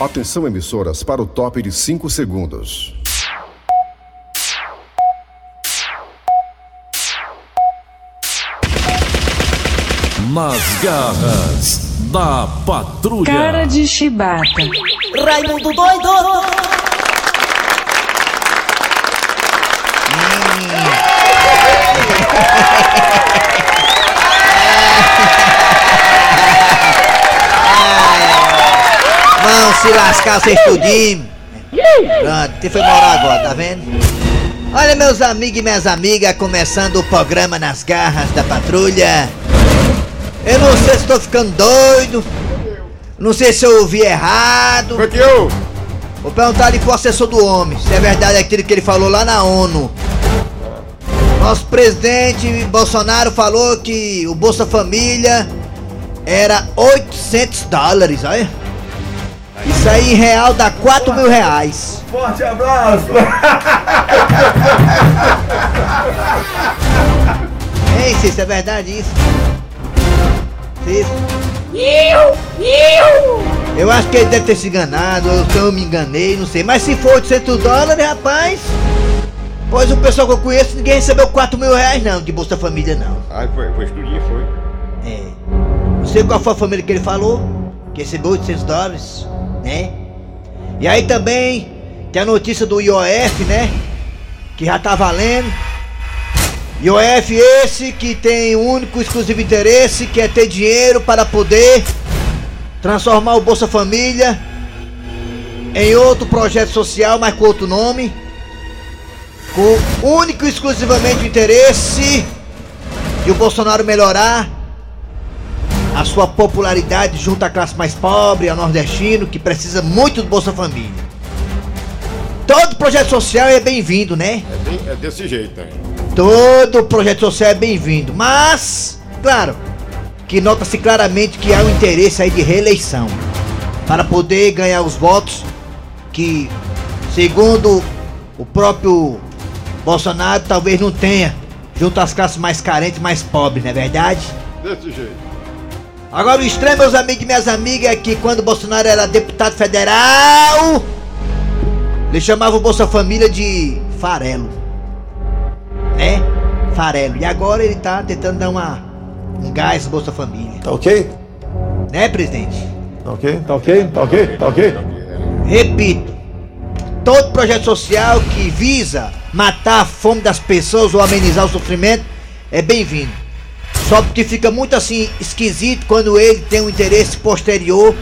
Atenção, emissoras, para o top de 5 segundos. Nas garras da patrulha. Cara de chibata. Raimundo doido! Vão se lascar vocês tudinho. Pronto, você foi morar agora, tá vendo? Olha, meus amigos e minhas amigas, começando o programa Nas Garras da Patrulha. Eu não sei se estou ficando doido. Não sei se eu ouvi errado. Foi que eu? Vou perguntar ali pro assessor do homem se é verdade aquilo que ele falou lá na ONU. Nosso presidente Bolsonaro falou que o Bolsa Família era 800 dólares, olha. Isso aí em real dá 4 mil reais. Forte abraço! Ei, Cícero, é verdade isso? Cícero? Eu acho que ele deve ter se enganado, ou se eu me enganei, não sei. Mas se for 800 dólares, rapaz. Pois o pessoal que eu conheço, ninguém recebeu 4 mil reais não, de Bolsa Família não. Ai, foi, foi estudinho, foi. É. Não sei qual foi a família que ele falou, que recebeu 800 dólares, né? E aí também tem a notícia do IOF, né? Que já tá valendo. IOF esse que tem um único exclusivo interesse, que é ter dinheiro para poder transformar o Bolsa Família em outro projeto social, mas com outro nome. Com único e exclusivamente o interesse de o Bolsonaro melhorar a sua popularidade junto à classe mais pobre, ao nordestino, que precisa muito do Bolsa Família. Todo projeto social é bem-vindo, né? É, bem- é desse jeito, hein? Todo projeto social é bem-vindo, mas, claro, que nota-se claramente que há um interesse aí de reeleição para poder ganhar os votos que, segundo o próprio Bolsonaro, talvez não tenha junto às classes mais carentes, mais pobres, não é verdade? Desse jeito. Agora o estranho, meus amigos e minhas amigas, é que quando Bolsonaro era deputado federal, ele chamava o Bolsa Família de farelo. Né? Farelo. E agora ele tá tentando dar uma, um gás no Bolsa Família. Tá ok? Né, presidente? Tá ok? Tá ok? Tá ok? Tá ok? Repito, todo projeto social que visa matar a fome das pessoas ou amenizar o sofrimento é bem-vindo. Só porque fica muito assim esquisito quando ele tem um interesse posterior,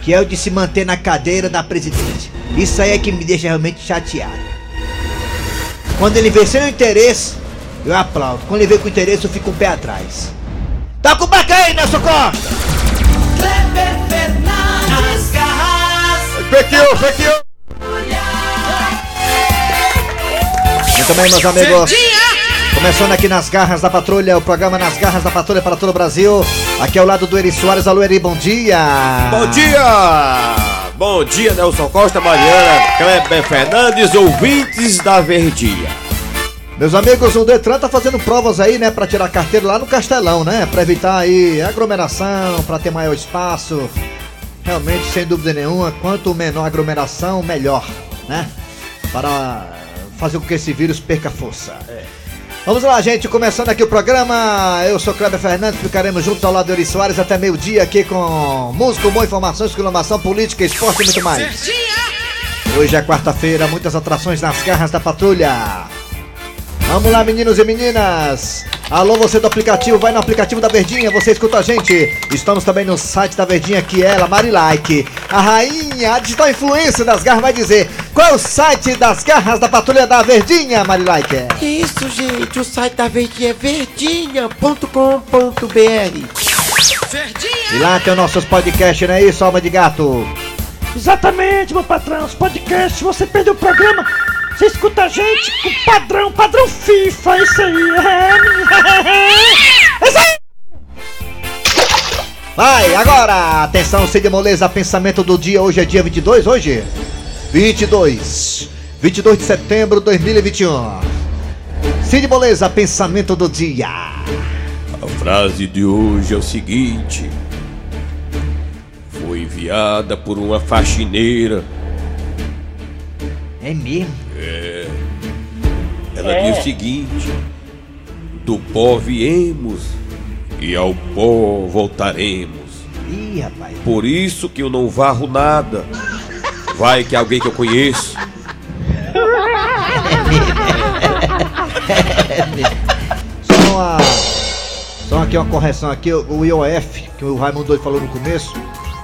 que é o de se manter na cadeira da presidência. Isso aí é que me deixa realmente chateado. Quando ele vê sem interesse, eu aplaudo. Quando ele vê com interesse, eu fico um pé atrás. Tá com o aí, Nelson Costa! Kleber Fernandes, fake you! Muito bem, meus amigos. Começando aqui nas garras da patrulha, o programa Nas Garras da Patrulha para todo o Brasil. Aqui ao lado do Eri Soares. Alô, Eri, bom dia. Bom dia! Bom dia, Nelson Costa, Mariana, Kleber Fernandes, ouvintes da Verdinha. Meus amigos, o Detran tá fazendo provas aí, né, para tirar carteira lá no Castelão, né, para evitar aí aglomeração, para ter maior espaço. Realmente, sem dúvida nenhuma, quanto menor aglomeração, melhor, né? Para fazer com que esse vírus perca força. Vamos lá, gente, começando aqui o programa. Eu sou Kleber Fernandes, ficaremos juntos ao lado do Eri Soares até meio-dia aqui com música, boa informação, exclamação, política, esporte e muito mais. Hoje é quarta-feira, muitas atrações nas garras da patrulha. Vamos lá, meninos e meninas. Alô, você do aplicativo, vai no aplicativo da Verdinha, você escuta a gente. Estamos também no site da Verdinha, que é ela, Marilike. A rainha, a digital influência das garras vai dizer qual é o site das garras da patrulha da Verdinha, Marilike. Isso, gente, o site da Verdinha é verdinha.com.br. E lá tem os nossos podcasts, não é isso, alma de gato? Exatamente, meu patrão. Os podcasts, você perdeu o programa, você escuta a gente com padrão, padrão FIFA, isso aí. É isso aí. Vai, agora! Atenção, Cid Moleza, pensamento do dia. Hoje é dia 22, hoje? 22. 22 de setembro de 2021. Cid Moleza, pensamento do dia. A frase de hoje é o seguinte: Foi enviada por uma faxineira. É mesmo? Ela diz o seguinte: Do pó viemos e ao pó voltaremos. Ih, rapaz. Por isso que eu não varro nada. Vai que é alguém que eu conheço. Só uma. Só aqui uma correção aqui, o IOF, que o Raimundo Doido falou no começo,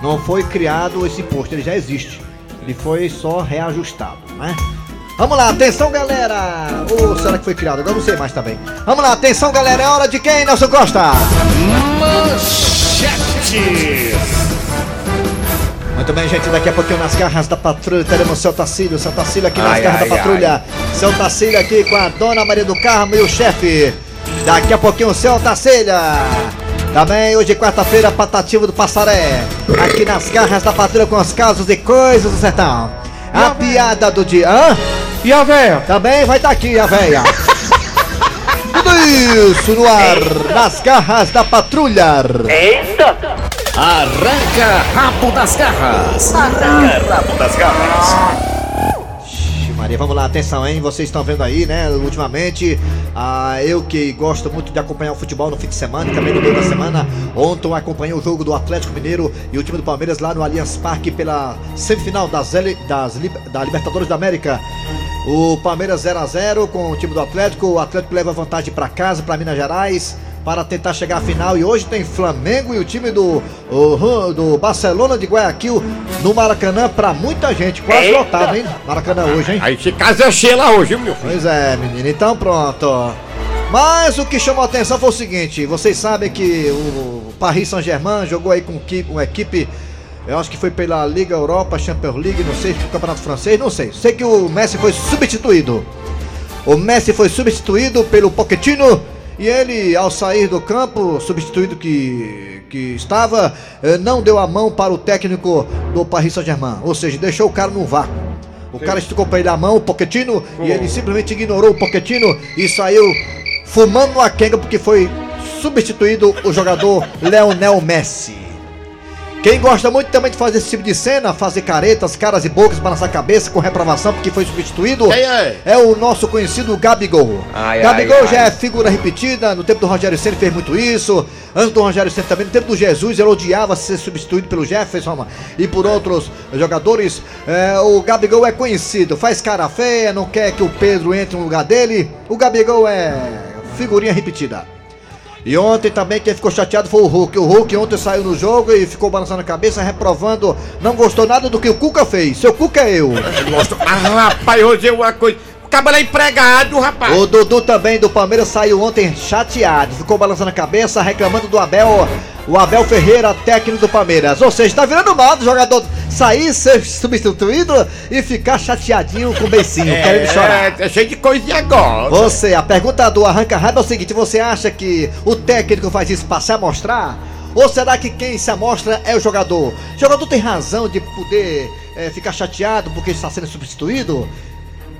não foi criado esse imposto, ele já existe. Ele foi só reajustado, né? Vamos lá, atenção galera! Ou será que foi criado? Agora não sei mais também. Vamos lá, atenção galera, é hora de quem, Nelson Costa? Muito bem, gente, daqui a pouquinho nas garras da patrulha teremos o seu Tacílio, seu Tacílio aqui nas Ai, garras ai, da patrulha. Seu Tacílio aqui com a dona Maria do Carmo e o chefe. Daqui a pouquinho o seu Tacília. Também hoje, quarta-feira, Patativo do Passaré. Aqui nas garras da patrulha com os casos e coisas do sertão. A piada do dia. Hã? E a véia? Também vai estar aqui a véia. Tudo isso no ar, nas garras da patrulha. Arranca rabo das garras. Ixi, Maria, vamos lá, atenção, hein? Vocês estão vendo aí, né? Ultimamente, ah, eu que gosto muito de acompanhar o futebol no fim de semana e também no meio da semana. Ontem acompanhei o jogo do Atlético Mineiro e o time do Palmeiras lá no Allianz Parque pela semifinal das, das, da Libertadores da América. O Palmeiras 0 a 0 com o time do Atlético. O Atlético leva vantagem para casa, para Minas Gerais. Para tentar chegar à final e hoje tem Flamengo e o time do, o- do Barcelona de Guayaquil no Maracanã para muita gente, quase lotado, hein? Maracanã hoje, hein? Aí se casa cheia lá hoje, viu, meu filho? Pois é, menino, então pronto. Mas o que chamou a atenção foi o seguinte: vocês sabem que o Paris Saint-Germain jogou aí com uma equipe, eu acho que foi pela Liga Europa, Champions League, não sei, Campeonato Francês, não sei. Sei que o Messi foi substituído. O Messi foi substituído pelo Pochettino e ele, ao sair do campo, substituído que, que estava, eh, não deu a mão para o técnico do Paris Saint-Germain, ou seja, deixou o cara no vácuo. O cara esticou pra ele a mão, o Pochettino, e ele simplesmente ignorou o Pochettino e saiu fumando uma quenga porque foi substituído o jogador Leonel Messi. Quem gosta muito também de fazer esse tipo de cena, fazer caretas, caras e bocas, balançar a cabeça com reprovação porque foi substituído, Quem é? é o nosso conhecido Gabigol. Ai, Gabigol ai, já ai. é figura repetida, no tempo do Rogério Ceni fez muito isso, antes do Rogério Ceni também, no tempo do Jesus ele odiava ser substituído pelo Jefferson e por outros jogadores. É, o Gabigol é conhecido, faz cara feia, não quer que o Pedro entre no lugar dele. O Gabigol é figurinha repetida. E ontem também quem ficou chateado foi o Hulk. O Hulk ontem saiu no jogo e ficou balançando a cabeça, reprovando, não gostou nada do que o Cuca fez. Seu Cuca é eu. Ah, rapaz, hoje é uma coisa. O cabelo é empregado, rapaz. O Dudu também do Palmeiras saiu ontem chateado, ficou balançando a cabeça, reclamando do Abel, o Abel Ferreira, técnico do Palmeiras. Ou seja, tá virando mal do jogador sair, ser substituído e ficar chateadinho com o beicinho, querendo chorar. É, é cheio de coisinha agora. Você, a pergunta do Arranca Raiva é o seguinte: você acha que o técnico faz isso pra se amostrar? Ou será que quem se amostra é o jogador? O jogador tem razão de poder eh, ficar chateado porque está sendo substituído?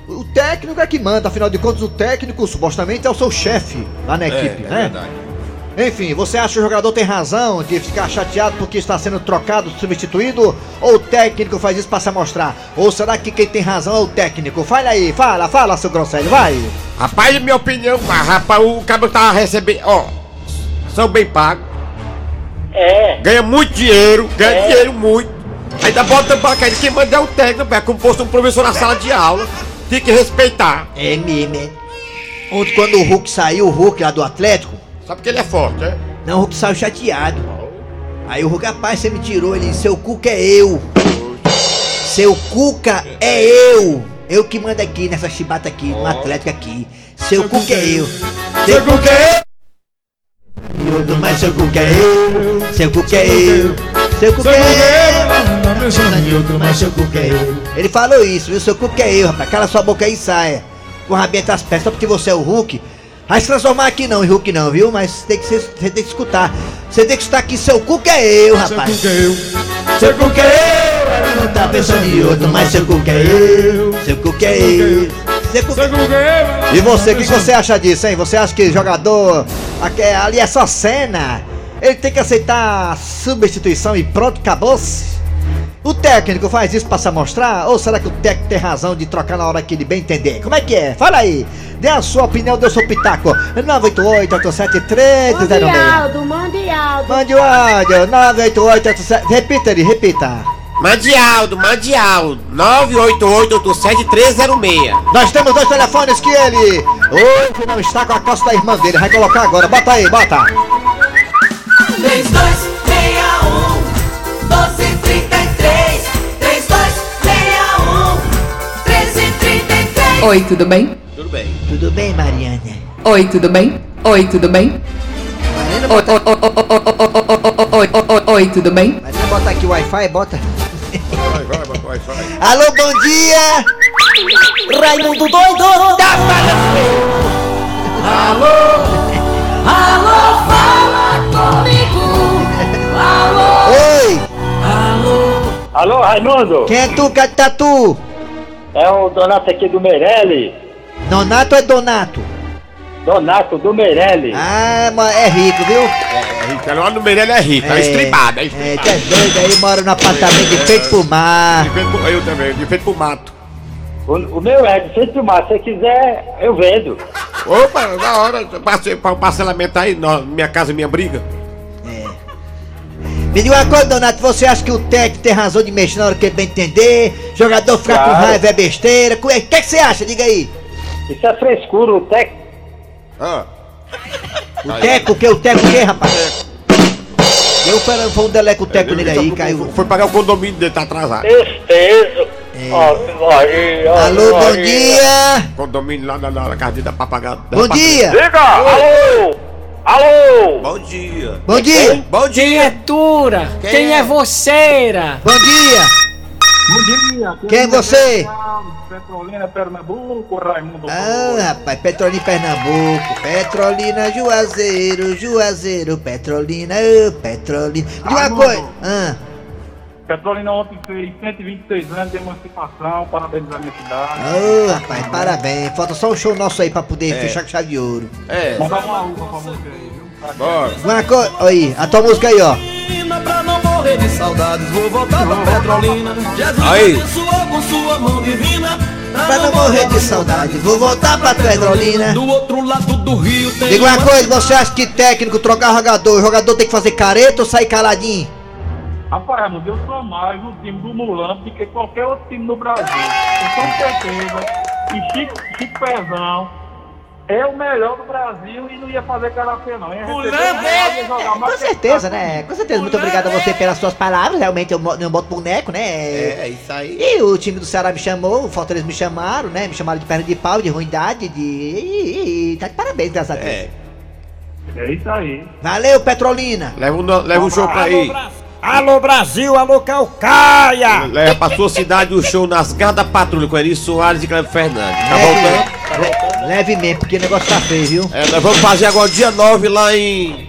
O técnico é que manda, afinal de contas, o técnico supostamente é o seu chefe lá na equipe, né? Enfim, você acha que o jogador tem razão de ficar chateado porque está sendo trocado, substituído? Ou o técnico faz isso para se amostrar? Ou será que quem tem razão é o técnico? Fala aí, fala, fala, seu Grosselho, vai! Rapaz, minha opinião, rapaz, o cabelo tá recebendo. Ó, são bem pagos. É. Ganha muito dinheiro, ganha dinheiro muito. Ainda bota pra ele quem manda é o técnico, é como fosse um professor na sala de aula. Tem que respeitar. É é. Ontem quando o Hulk saiu, o Hulk lá do Atlético, Sabe que ele é forte, é? não, o Hulk saiu chateado. Aí o Hulk, rapaz, você me tirou, ele seu Cuca é eu. Seu Cuca é eu. Eu que mando aqui nessa chibata aqui, no Atlético aqui. Seu Cuca é eu. Seu Cuca é eu. Eu, Mas seu Cuca é eu. Seu Cuca é eu. Seu Cuca é eu. Mas seu Cuca é eu. Ele falou isso, viu? Seu Cuca é eu, rapaz. Cala sua boca aí e saia. Com rabinho entre as pernas, só porque você é o Hulk. Vai se transformar aqui não, em Hulk não, viu? Mas tem que ser, você tem que escutar. Você tem que escutar aqui, seu Cuca é eu, rapaz. Seu Cuca é eu. Seu Cuca é eu. Ela não tá pensando em outro, mas seu Cuca é eu. Seu Cuca é eu. Seu Cuca é eu. E você, o que você acha disso, hein? Você acha que jogador ali é só cena? Ele tem que aceitar a substituição e pronto, acabou-se? O técnico faz isso pra se mostrar? Ou será que o técnico tem razão de trocar na hora que ele bem entender? Como é que é? Fala aí! Dê a sua opinião, dê o seu pitaco. 988-873-06. Mundialdo, Mundialdo. Mande o áudio, 988-87. Repita ali, repita. Mandialdo, Mandialdo, 988-87306. Nós temos dois telefones que ele hoje não está com a calça da irmã dele. Vai colocar agora. Bota aí, bota. 3261 1233 3261 1333 Oi, tudo bem? Tudo bem. Tudo bem, Mariana? Oi, tudo bem? Oi, tudo bem? Oi, tudo bem? Mariana, bota aqui o Wi-Fi, bota. Vai, vai, bota o Wi-Fi. Alô, bom dia! Raimundo doido! Da! Alô! Alô, fala comigo! Alô! Alô! Alô, Raimundo! Quem é tu, Catatu? É o Donato aqui do Meirelli. Donato é Donato? Donato do Meirelli. Ah, mas é rico, viu? É rico, lá no Meirelli é rico, é, estribado, é É, estribado. tu é doido aí, mora num apartamento de feito pro mar. De feito pro- Eu também, de feito pro mato. O, o meu é de feito mar. Se você quiser, eu vendo. Opa, na hora, passei para o parcelamento aí, minha casa, minha briga. Me diga uma coisa, Donato, você acha que o técnico tem razão de mexer na hora que ele bem entender? Jogador ficar com Claro. raiva é besteira? O que, que que você acha? Diga aí. Isso é frescura, o tec... Ah, O teco, o que? O teco o que, rapaz? Deu para foi um deleco teco nele aí, caiu. Foi pagar o condomínio dele, tá atrasado. Esteso. É. Alô, bom dia! Condomínio lá na, na, na casa pagar. dá Bom pra- dia! Diga! Alô! Alô! Bom dia! Bom dia! Bom dia! Criatura, quem, é vocêira? Bom dia! Bom dia! Quem é você? Petrolina, Pernambuco, Raimundo. Ah, rapaz, Petrolina Pernambuco, Petrolina Juazeiro, Juazeiro, Petrolina, ô, Petrolina. De uma coisa. Ah, Petrolina ontem fez 126 anos de emancipação, parabéns à minha cidade. ô, rapaz, parabéns. Falta só um show nosso aí pra poder fechar com chave de ouro. É, Mandar uma uva pra você aí, viu? bora. Uma coisa. Aí, a tua música aí, ó. Pra não morrer de saudades Vou voltar pra Petrolina Jesus Aí. abençoou com sua mão divina Pra não morrer de saudade, vou voltar pra Petrolina. Do outro lado do rio tem Diga uma coisa, você acha que técnico trocar jogador, o jogador tem que fazer careta ou sair caladinho? Rapaz, eu sou mais o time do Mulambo do que qualquer outro time no Brasil. Eu tenho certeza que Chico, Chico Pezão é o melhor do Brasil e não ia fazer cara feia, não. Ia receber mais Com certeza, né? Com certeza. Muito obrigado a você pelas suas palavras. Realmente eu não boto boneco, né? É, isso aí. E o time do Ceará me chamou, o Fortaleza me chamaram, né? Me chamaram de perna de pau, de ruindade, de. e- e- Tá de parabéns, graças a Deus. É. É isso aí. Valeu, Petrolina! Leva um, leva um show pra aí. Alô Brasil, alô Calcaia! Leva pra sua cidade o show nas garras da patrulha com Eri Soares e Cleber Fernandes. Tá voltando? Le- leve mesmo, porque o negócio tá feio, viu? É, nós vamos fazer agora dia 9 lá em.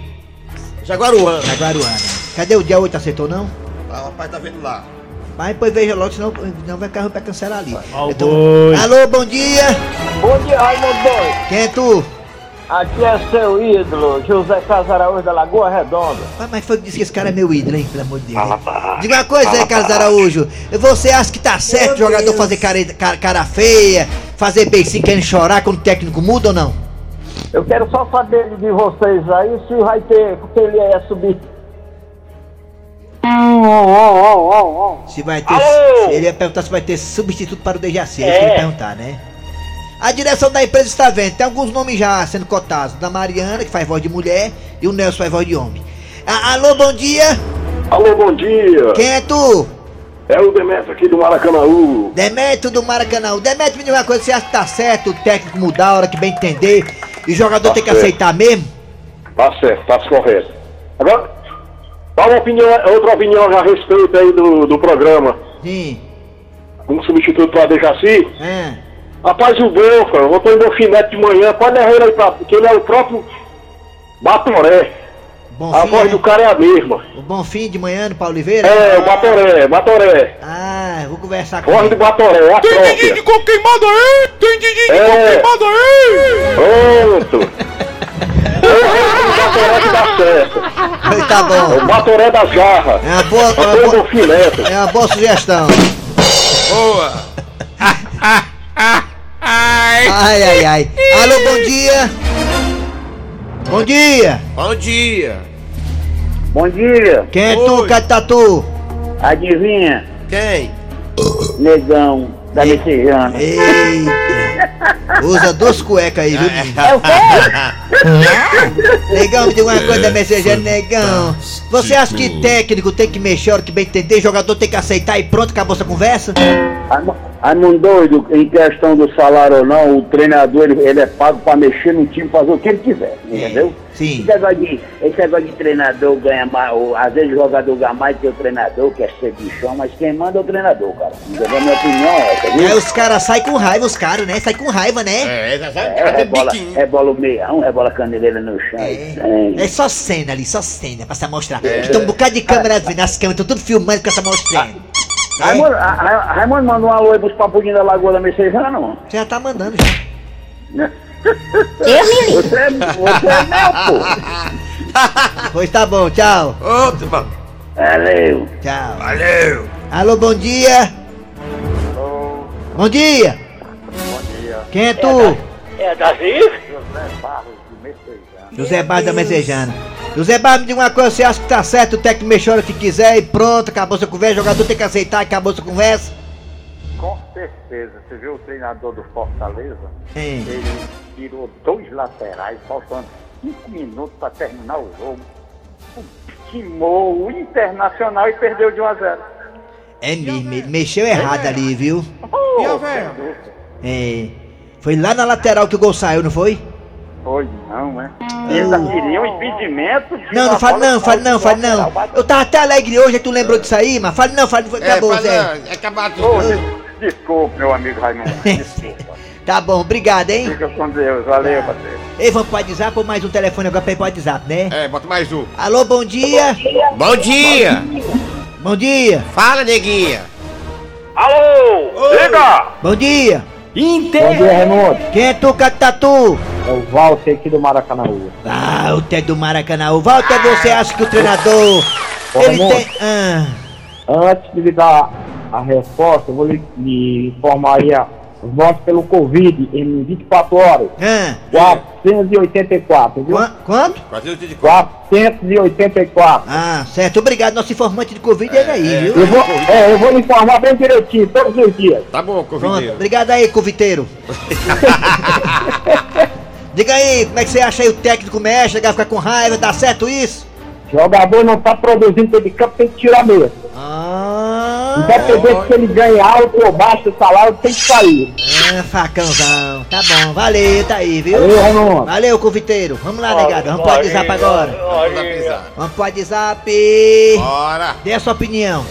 Jaguaruana. Jaguaruana. Cadê o dia 8? Aceitou não? Ah, o rapaz tá vendo lá. Mas depois veja logo, senão não vai carro pra cancelar ali. Ó o Então-. Alô, bom dia! Bom dia, Raimundo Doido. Quem é tu? Aqui é seu ídolo, José Carlos Araújo da Lagoa Redonda. Ah, mas foi que disse que esse cara é meu ídolo, hein? Pelo amor de Deus. Diga uma coisa, Zé Carlos Araújo. Você acha que tá certo o jogador fazer cara, cara, cara feia, fazer beicinho querendo chorar quando o técnico muda ou não? Eu quero só saber de vocês aí se vai ter, porque ele ia subir. Se vai ter. Ele ia perguntar se vai ter substituto para o Dejaci. É É. isso que ele ia perguntar, né? A direção da empresa está vendo, tem alguns nomes já sendo cotados. Da Mariana, que faz voz de mulher, e o Nelson faz voz de homem. Ah, alô, bom dia! Alô, bom dia. Quem é tu? É o Demetrio aqui do Maracanãú. Demetrio do Maracanã. Demetrio, me diga uma coisa, você acha que tá certo o técnico mudar a hora que bem entender e o jogador Tá tem que certo. aceitar mesmo? Tá certo, tá correto. Agora, dá uma opinião, outra opinião a respeito aí do, do programa. Sim. Um substituto para Dejaci. É. Rapaz, o Bonfa, eu tô em Bonfinete de manhã, pode levar ele aí pra. Porque ele é o próprio Batoré. Bom A voz do cara é a mesma. O Bonfim de manhã no Paulo Oliveira? É, o Batoré, Batoré. Ah, vou conversar com Voz ele. do Batoré, a própria. com queimado aí! Tem Didi É. aí! Pronto. É o Batoré que dá certo. Pois tá É o bom. Batoré das Garras. É uma boa, é uma boa, é uma boa sugestão. Boa! Ai, ai, ai. Alô, bom dia. Bom dia. Bom dia! Bom dia. Quem é tu, Oi. Catatu? Adivinha? Quem? Negão da Messejana. Eita. Usa duas cuecas aí, viu? É o quê? Negão, me diga uma coisa da mensageira, negão. Você acha que técnico tem que mexer a hora que bem entender, jogador tem que aceitar e pronto, acabou essa conversa? Raimundo doido, em questão do salário ou não, o treinador ele, ele é pago pra mexer no time, fazer o que ele quiser, entendeu? Sim. Esse negócio de, esse negócio de treinador ganha mais, ou, às vezes o jogador ganha mais que o treinador, quer ser bichão, mas quem manda é o treinador, cara. Entendeu? Minha opinião é essa, viu? aí os caras saem com raiva, os caras, né? Saem com raiva, né? É, É, é bola, biquinho. é bola meião, é bola caneleira no chão. É, é só cena ali, só cena pra se mostrar. Tem um bocado de câmera vendo, as câmeras estão tudo filmando com essa mostrando. Raimundo, Raimundo manda um alô aí pros papudinhos da Lagoa da Messejana, não? Você já tá mandando já. Você é, você é meu, pô. Pois tá bom, tchau. Outro, mano. Valeu. Tchau. Valeu! Alô, bom dia. Bom dia. Bom dia. Quem é tu? É Davi? José Barros de Messejana. José Barros da Mesejana. José Barros, me diga uma coisa, você acha que tá certo o técnico mexer a hora que quiser e pronto, acabou sua conversa, o jogador tem que aceitar, acabou sua conversa? Com certeza. Você viu o treinador do Fortaleza? Hein. Ele tirou dois laterais, faltando cinco minutos para terminar o jogo. Quimou o Internacional e perdeu de 1 a 0. É mesmo, ele mexeu errado ali, viu? E a É. Foi lá na lateral que o gol saiu, não foi? Foi não, né? Eles queriam impedimento de Não, não fale não, fale não, fale não. Eu tava até alegre hoje, aí tu lembrou disso aí, mas fale não, fale, É, acabou, fala, Zé. é acabado. Ô, des- Desculpe, meu amigo Raimundo. Desculpa. Tá bom, obrigado, hein? Fica com Deus. Valeu, parceiro. Ei, vamos pro WhatsApp ou mais um telefone agora pra ir pro WhatsApp, né? É, bota mais um. Alô, bom dia. Bom dia! Bom dia. Fala, neguinha! Alô! Liga! Bom dia. Bom dia, Raimundo. Quem é tu, Catatu? É o Walter aqui do Maracanã. Ah, o Té do Maracanã. O Walter, você acha que o treinador. Ô, Ele tem. Ah, Antes de lhe dar a resposta, eu vou lhe, lhe informar aí a, os votos pelo Covid em 24 horas. ah. 484, viu? Qua- Quanto? 484. Ah, certo. Obrigado, nosso informante de Covid é ele aí, viu? Eu vou, é, eu vou lhe informar bem direitinho, todos os dias. Tá bom, Pronto, convideiro. obrigado aí, conviteiro. Diga aí, como é que você acha aí o técnico mexe, vai ficar com raiva, dá certo isso? Jogador não tá produzindo dentro de campo, tem que tirar mesmo. Ah, Independente se ele ganha alto ou baixo o salário, tem que sair. ah, facãozão. Tá bom, valeu, tá aí, viu? Valeu, Raimundo. Valeu, conviteiro. Vamos lá, negado, vamos pro WhatsApp agora. Vamos pro WhatsApp. Bora! Dê a sua opinião.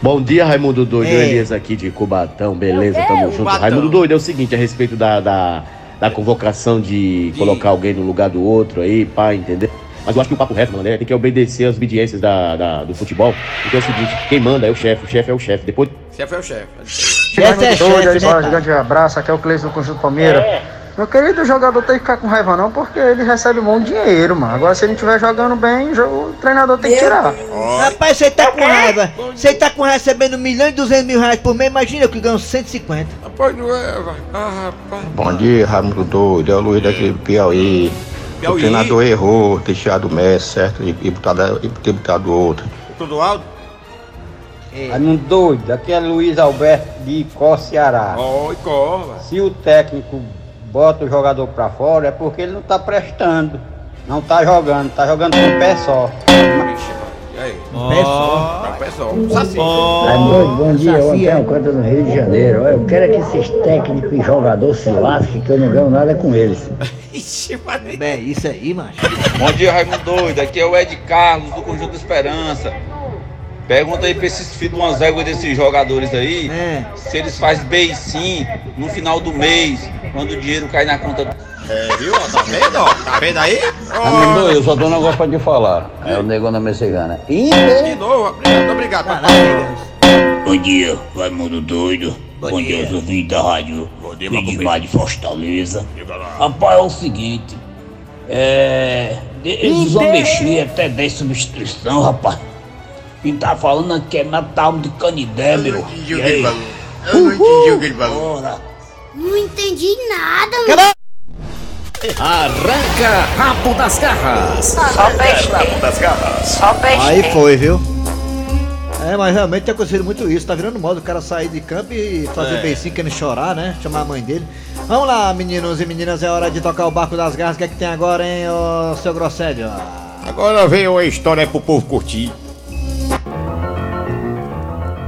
Bom dia, Raimundo Doido. É. Elias aqui de Cubatão, beleza? Tamo junto. Cubatão. Raimundo Doido, é o seguinte, a respeito da, da, da convocação de colocar alguém no lugar do outro aí, pá, entender? Mas eu acho que o papo reto, mano, né? Tem que obedecer às obediências da, da- do futebol. Porque é o seguinte, quem manda é o chefe, o chefe é o chefe. Depois Chefe é o chefe. Chefe é chefe, né, pai? grande abraço, aqui é o Cleiton do Conjunto Palmeiras. Meu querido, o jogador tem que ficar com raiva não, porque ele recebe um bom dinheiro, mano. Agora, se ele estiver jogando bem, o treinador tem que tirar. Rapaz, você tá com raiva. Você tá com recebendo milhões e duzentos mil reais por mês, imagina eu que ganho 150. Rapaz, não é, vai. Ah, rapaz. Bom dia, Raimundo Doido. É o Luiz daqui do Piauí. Piauí. O treinador errou, ter tirado o Messi, certo? E, e, botado, e ter botado outro. Tudo alto? Raimundo doido, aqui é Luiz Alberto de Icó, Ceará. Ó, e cova. Se o técnico bota o jogador pra fora, é porque ele não tá prestando. Não tá jogando, tá jogando com o pé só. E aí? Pé só. O pé só. Um saci. Raimundo, bom dia, eu. Antônio Canta no Rio de Janeiro. Eu quero é que esses técnicos e jogadores se lasquem, que eu não ganho nada com eles. Ixi. Bem, isso aí, macho. Bom dia, Raimundo Doido. Aqui é o Ed Carlos, do Conjunto Esperança. Pergunta aí pra esses filhos umas éguas desses jogadores aí, É. se eles fazem bem sim no final do mês, quando o dinheiro cai na conta. É, viu? ó, Tá vendo, ó? Tá vendo aí? Raimundo, eu só tenho um negócio pra te falar. É o negão da Messegana. De novo, obrigado. Vai papai. Bom dia, Raimundo Doido. Bom Bom, dia, dia. ouvintes da rádio Bom dia, Edmar de Fortaleza. Rapaz, é o seguinte. É. Eles vão mexer até 10 substituição, rapaz. Quem tá falando aqui é Natal de Canidé, meu. E aí? Eu não entendi o que ele falou. Não entendi nada, mano. Arranca rabo das garras. Só peixe. Rabo das garras. Só peixe. Aí foi, viu? É, mas realmente tem acontecido muito isso. Tá virando moda o cara sair de campo e fazer É. beicinho querendo chorar, né? Chamar a mãe dele. Vamos lá, meninos e meninas, é hora de tocar o barco das garras. O que é que tem agora, hein, ô seu Grosselho? Agora vem uma história pro povo curtir.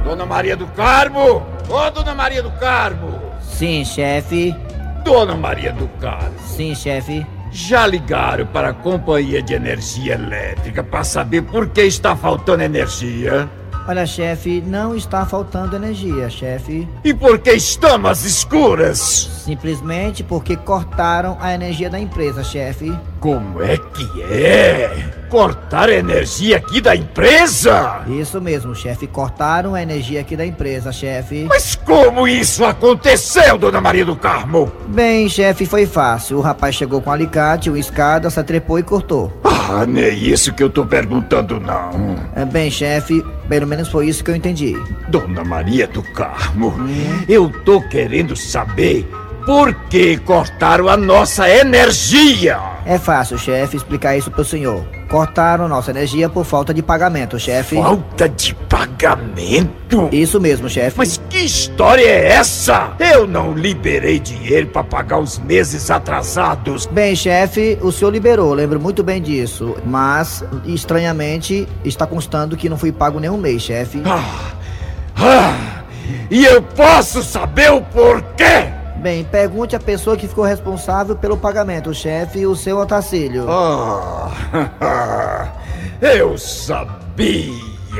Dona Maria do Carmo! Ô, Dona Maria do Carmo! Sim, chefe. Dona Maria do Carmo, Sim, chefe. já ligaram para a Companhia de Energia Elétrica para saber por que está faltando energia? Olha, chefe, não está faltando energia, chefe. E por que estamos às escuras? Simplesmente porque cortaram a energia da empresa, chefe. Como é que é? Cortar a energia aqui da empresa? Isso mesmo, chefe. Cortaram a energia aqui da empresa, chefe. Mas como isso aconteceu, Dona Maria do Carmo? Bem, chefe, foi fácil. O rapaz chegou com um alicate, uma escada, se atrepou e cortou. Ah, nem é isso que eu tô perguntando, não. É, Bem, chefe, pelo menos foi isso que eu entendi. Dona Maria do Carmo, eu tô querendo saber por que cortaram a nossa energia. É fácil, chefe, explicar isso pro senhor. Cortaram nossa energia por falta de pagamento, chefe. Falta de pagamento? Isso mesmo, chefe. Mas que história é essa? Eu não liberei dinheiro pra pagar os meses atrasados. Bem, chefe, o senhor liberou, lembro muito bem disso. Mas, estranhamente, está constando que não fui pago nenhum mês, chefe. Ah, e eu posso saber o porquê? Bem, pergunte à pessoa que ficou responsável pelo pagamento, chefe, o seu Otacílio. Ah, eu sabia,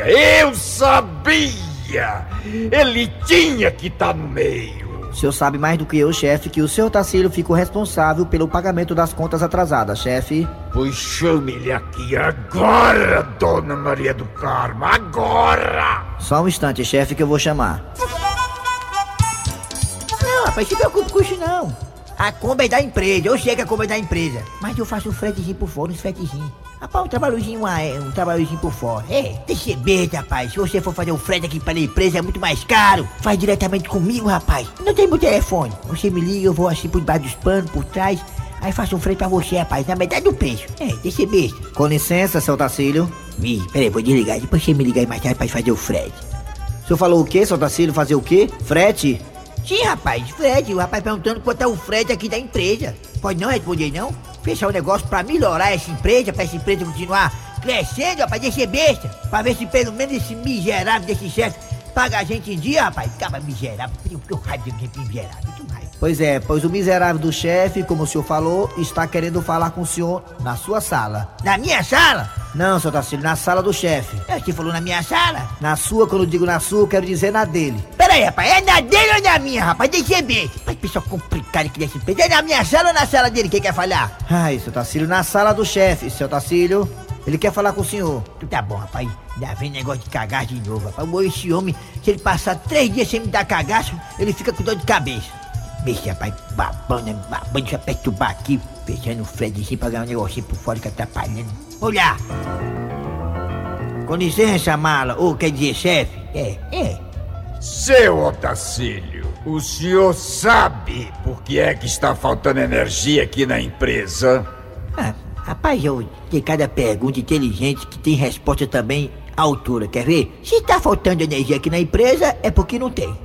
eu sabia. Ele tinha que estar no meio. O senhor sabe mais do que eu, chefe, que o seu Otacílio ficou responsável pelo pagamento das contas atrasadas, chefe. Pois chame-lhe aqui agora, Dona Maria do Carmo, agora! Só um instante, chefe, que eu vou chamar. Não, rapaz, se preocupe com isso não. A Kombi é da empresa, eu sei que a Kombi é da empresa. Mas eu faço um fretezinho por fora, um fretezinho. Rapaz, um trabalhozinho, é, um trabalhozinho por fora. É, deixa rapaz. Se você for fazer um frete aqui para a empresa, é muito mais caro. Faz diretamente comigo, rapaz. Não tem meu telefone. Você me liga, eu vou assim por debaixo dos panos, por trás. Aí faço um frete pra você, rapaz, na metade do preço. É, deixa besta. Com licença, seu Tacílio. Ih, peraí, vou desligar. Depois você me liga aí mais tarde pra fazer o frete. O senhor falou o quê, seu Tacílio? Fazer o quê? Frete? Sim, rapaz, frete. O rapaz perguntando quanto é o frete aqui da empresa. Pode não responder, não? Fechar o negócio pra melhorar essa empresa, pra essa empresa continuar crescendo, rapaz, deixa besta. Pra ver se pelo menos esse miserável desse chefe paga a gente em dia, rapaz. Acaba miserável. Tenho raiva de gente miserável. tenho raiva. Pois é, pois o miserável do chefe, como o senhor falou, está querendo falar com o senhor na sua sala. Na minha sala? Não, seu Tarcílio, na sala do chefe. É, você falou na minha sala? Na sua, quando eu digo na sua, eu quero dizer na dele. Peraí, rapaz, é na dele ou na minha, rapaz? Deixa eu ver. Mas pessoal complicado aqui desse peito. É na minha sala ou na sala dele? Quem quer falar? Ai, seu Tarcílio, na sala do chefe, seu Tarcílio. Ele quer falar com o senhor. Tá bom, rapaz. Já vem negócio de cagaço de novo, rapaz. Esse homem, se ele passar três dias sem me dar cagaço, ele fica com dor de cabeça. Bicho, rapaz, babando, né? babando, deixa eu perturbar aqui, fechando o Fredzinho pra ganhar um negocinho por fora que atrapalhando. Olha! Com licença, mala, ou quer dizer, chefe? É, é. Seu Otacílio, o senhor sabe por que é que está faltando energia aqui na empresa? Ah, rapaz, eu tenho cada pergunta inteligente que tem resposta também à altura, quer ver? Se tá faltando energia aqui na empresa, é porque não tem.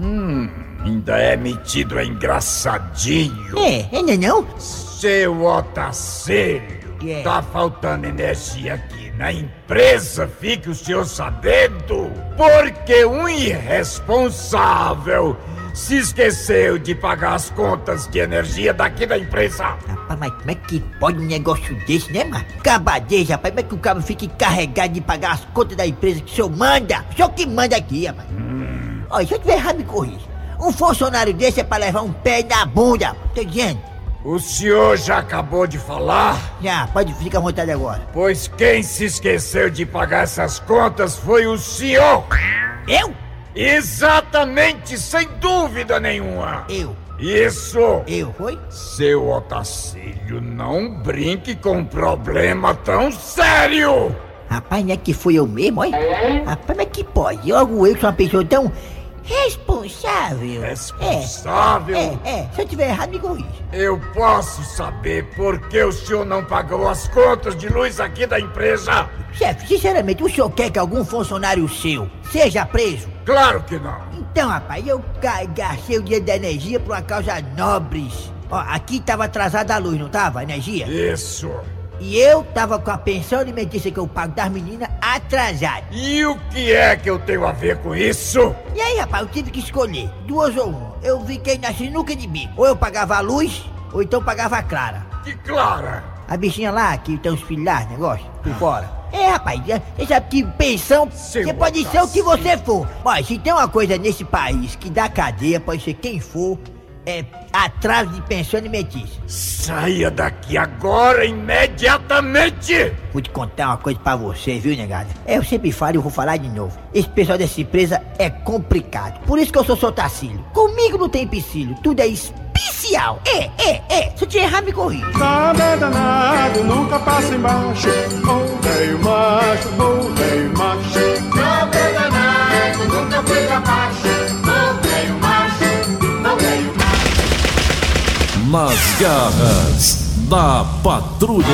Hum, ainda é metido a engraçadinho. É, ainda não? Seu Otacílio, É. tá faltando energia aqui na empresa, fique o senhor sabendo, porque um irresponsável se esqueceu de pagar as contas de energia daqui da empresa. Rapaz, mas como é que pode um negócio desse, né, mano? Cabadez, rapaz, como é que o cara fica encarregado de pagar as contas da empresa que o senhor manda? O senhor que manda aqui, rapaz. Olha, se eu tiver errado, me corrija. Um funcionário desse é pra levar um pé na bunda, tô dizendo. O senhor já acabou de falar? Já, pode ficar à vontade agora. Pois quem se esqueceu de pagar essas contas foi o senhor. Eu? Exatamente, sem dúvida nenhuma. Eu? Isso! Eu, foi? Seu Otacílio, não brinque com um problema tão sério! Rapaz, não é que foi eu mesmo, olha? Rapaz, mas que pode? Logo eu sou uma pessoa tão responsável. Responsável? É, é, é. Se eu tiver errado, me corrija. Eu posso saber por que o senhor não pagou as contas de luz aqui da empresa? Chefe, sinceramente, o senhor quer que algum funcionário seu seja preso? Claro que não. Então, rapaz, eu ga- gastei o dia da energia por uma causa nobres. Ó, aqui tava atrasada a luz, não tava? A energia? Isso. E eu tava com a pensão alimentícia que eu pago das meninas atrasada. E o que é que eu tenho a ver com isso? E aí, rapaz, eu tive que escolher, duas ou uma. Eu fiquei na sinuca de bico. Ou eu pagava a luz, ou então pagava a Clara. Que Clara? A bichinha lá, que tem os filhos lá, negócio, por fora. É, rapaz, é- você sabe que pensão, você pode ser o que você for. Mas se tem uma coisa nesse país que dá cadeia, pode ser quem for, é atraso de pensão alimentícia. Saia daqui agora, imediatamente! Vou te contar uma coisa pra você, viu, negada? É, eu sempre falo e vou falar de novo. Esse pessoal dessa empresa é complicado. Por isso que eu sou seu Tacílio. Comigo não tem empecilho, tudo é especial. É, é, é. Se eu te errar, me corrija. Nada é danado, nunca passa embaixo. Ô velho macho, ô velho macho. Nada é danado, nunca foi pra Nas garras da patrulha.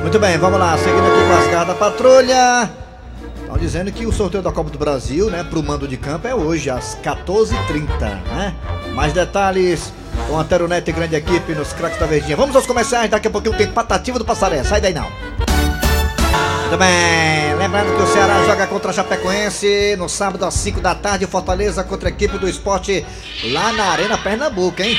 Muito bem, vamos lá, seguindo aqui com as garras da patrulha. Estão dizendo que o sorteio da Copa do Brasil, né, pro mando de campo é hoje, às 14h30, né? Mais detalhes com a Teronete e grande equipe nos craques da Verdinha. Vamos aos comerciais, daqui a pouquinho tem patativa do Passaré, sai daí não. Muito bem, lembrando que o Ceará joga contra a Chapecoense no sábado às 5 da tarde, Fortaleza contra a equipe do esporte lá na Arena Pernambuco, hein?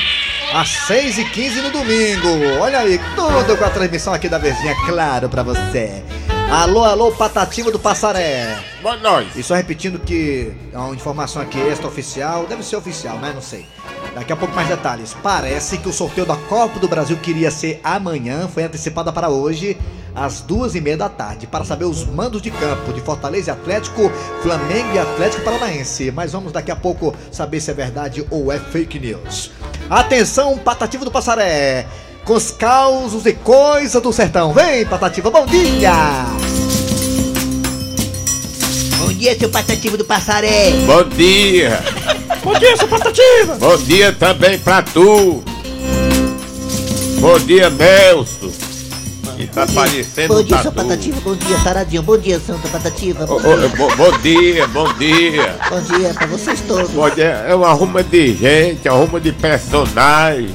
Às 6 e 15 no domingo. Olha aí, tudo com a transmissão aqui da Verdinha, claro pra você. Alô, alô, Patativa do Passaré. Boa noite. E só repetindo que é uma informação aqui extra-oficial, deve ser oficial, né? Não sei. Daqui a pouco mais detalhes. Parece que o sorteio da Copa do Brasil queria ser amanhã, foi antecipada para hoje, às duas e meia da tarde, para saber os mandos de campo de Fortaleza e Atlético, Flamengo e Atlético Paranaense. Mas vamos daqui a pouco saber se é verdade ou é fake news. Atenção, Patativa do Passaré! Com os causos e coisas do sertão. Vem, Patativa, bom dia! Bom dia, seu patativo do Passaré. Bom dia. Bom dia, seu patativa! Bom dia também pra tu. Bom dia, Nelson. Tá parecendo Bom um dia, seu. Patativa. Bom dia, Taradinho. Bom dia, Santa Patativa. Ô, ô, bo- bom dia, bom dia. Bom dia pra vocês todos. Bom dia. É uma ruma de gente, é uma ruma de personagem.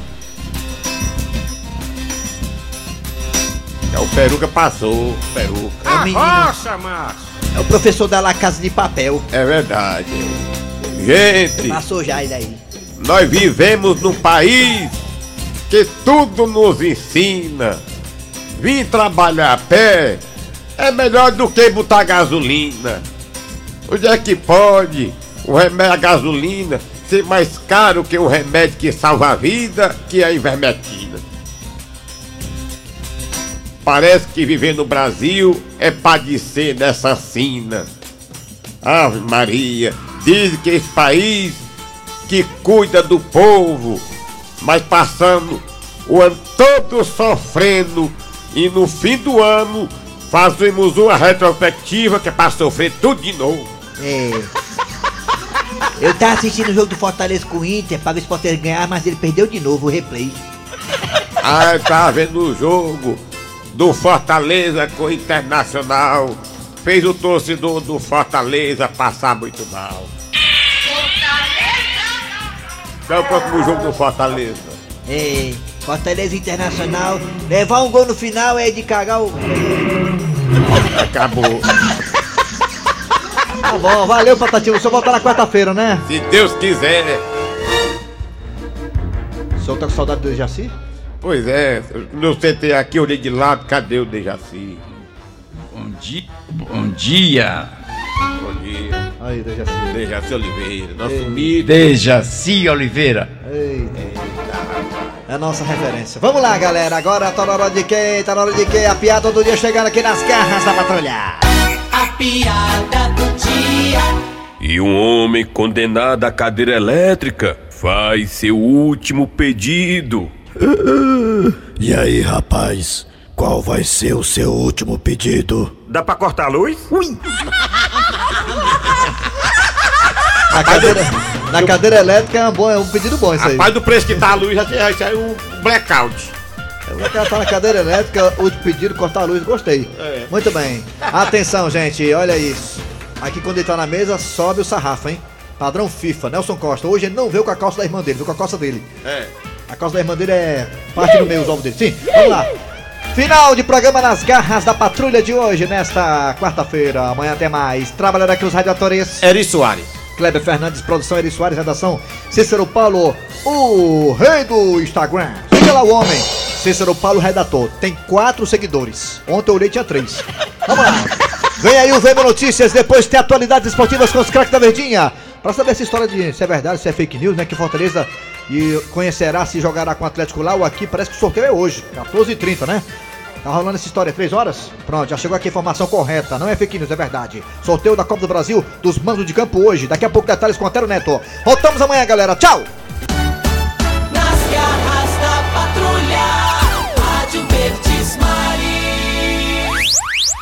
É o peruca passou, peruca. É o menino. Rocha, macho! É o professor da La Casa de Papel. É verdade. Gente, Passou já ele aí. nós vivemos num país que tudo nos ensina. Vir trabalhar a pé é melhor do que botar gasolina. Onde é que pode o remédio a gasolina ser mais caro que o remédio que salva a vida, que é a ivermectina? Parece que viver no Brasil é padecer nessa sina. Ave Maria, diz que esse país que cuida do povo, mas passando o ano todo sofrendo e no fim do ano fazemos uma retrospectiva que é para sofrer tudo de novo. É. Eu tava assistindo o jogo do Fortaleza com o Inter para ver se o Fortaleza ganhar, mas ele perdeu de novo o replay. Ah, eu tava vendo o jogo do Fortaleza com o Internacional. Fez o torcedor do Fortaleza passar muito mal. Qual é o próximo jogo do Fortaleza? É. Fortaleza Internacional. Levar um gol no final é de cagar o. Acabou. Tá bom, valeu, Patativa. O senhor volta na quarta-feira, né? Se Deus quiser. O senhor tá com saudade do Jaci? Pois é, eu sentei aqui, olhei de lado, cadê o Dejaci? Bom dia. Bom dia. Bom dia. Aí, Dejaci. Dejaci Oliveira, nosso Ei. mito. Dejaci Oliveira. Eita. É a nossa referência. Vamos lá, galera. Agora tá na hora de quem? Tá na hora de quem? A piada do dia chegando aqui nas garras da patrulha. A piada do dia. E um homem condenado à cadeira elétrica Faz seu último pedido. E aí, rapaz? Qual vai ser o seu último pedido? Dá pra cortar a luz? Ui! Na cadeira, na cadeira elétrica é um, bom, é um pedido bom isso aí. Rapaz, do preço que tá a luz, já já saiu um blackout. O cara tá na cadeira elétrica, último pedido, cortar a luz, gostei. É. Muito bem. Atenção, gente, olha isso. Aqui quando ele tá na mesa, sobe o sarrafo, hein? Padrão FIFA, Nelson Costa. Hoje ele não veio com a calça da irmã dele, veio com a calça dele. É. A calça da irmã dele é parte do meio, os ovos dele. Sim, vamos lá. Final de programa nas garras da patrulha de hoje, nesta quarta-feira. Amanhã tem mais. Trabalhando aqui os radiadores. Eri Soares. Kleber Fernandes, produção Eri Soares, redação Cícero Paulo, o rei do Instagram. Siga lá o homem. Cícero Paulo, redator. Tem quatro seguidores. Ontem eu olhei tinha três. Vamos lá. Vem aí o Vemo Notícias, depois tem atualidades esportivas com os craques da Verdinha. Pra saber essa história de se é verdade, se é fake news, né? Que Fortaleza e conhecerá se jogará com o Atlético lá ou aqui. Parece que o sorteio é hoje, 14h30, né? Tá rolando essa história três horas? Pronto, já chegou aqui a informação correta. Não é fake news, é verdade. Sorteio da Copa do Brasil dos mandos de campo hoje. Daqui a pouco detalhes com o Antero Neto. Voltamos amanhã, galera. Tchau!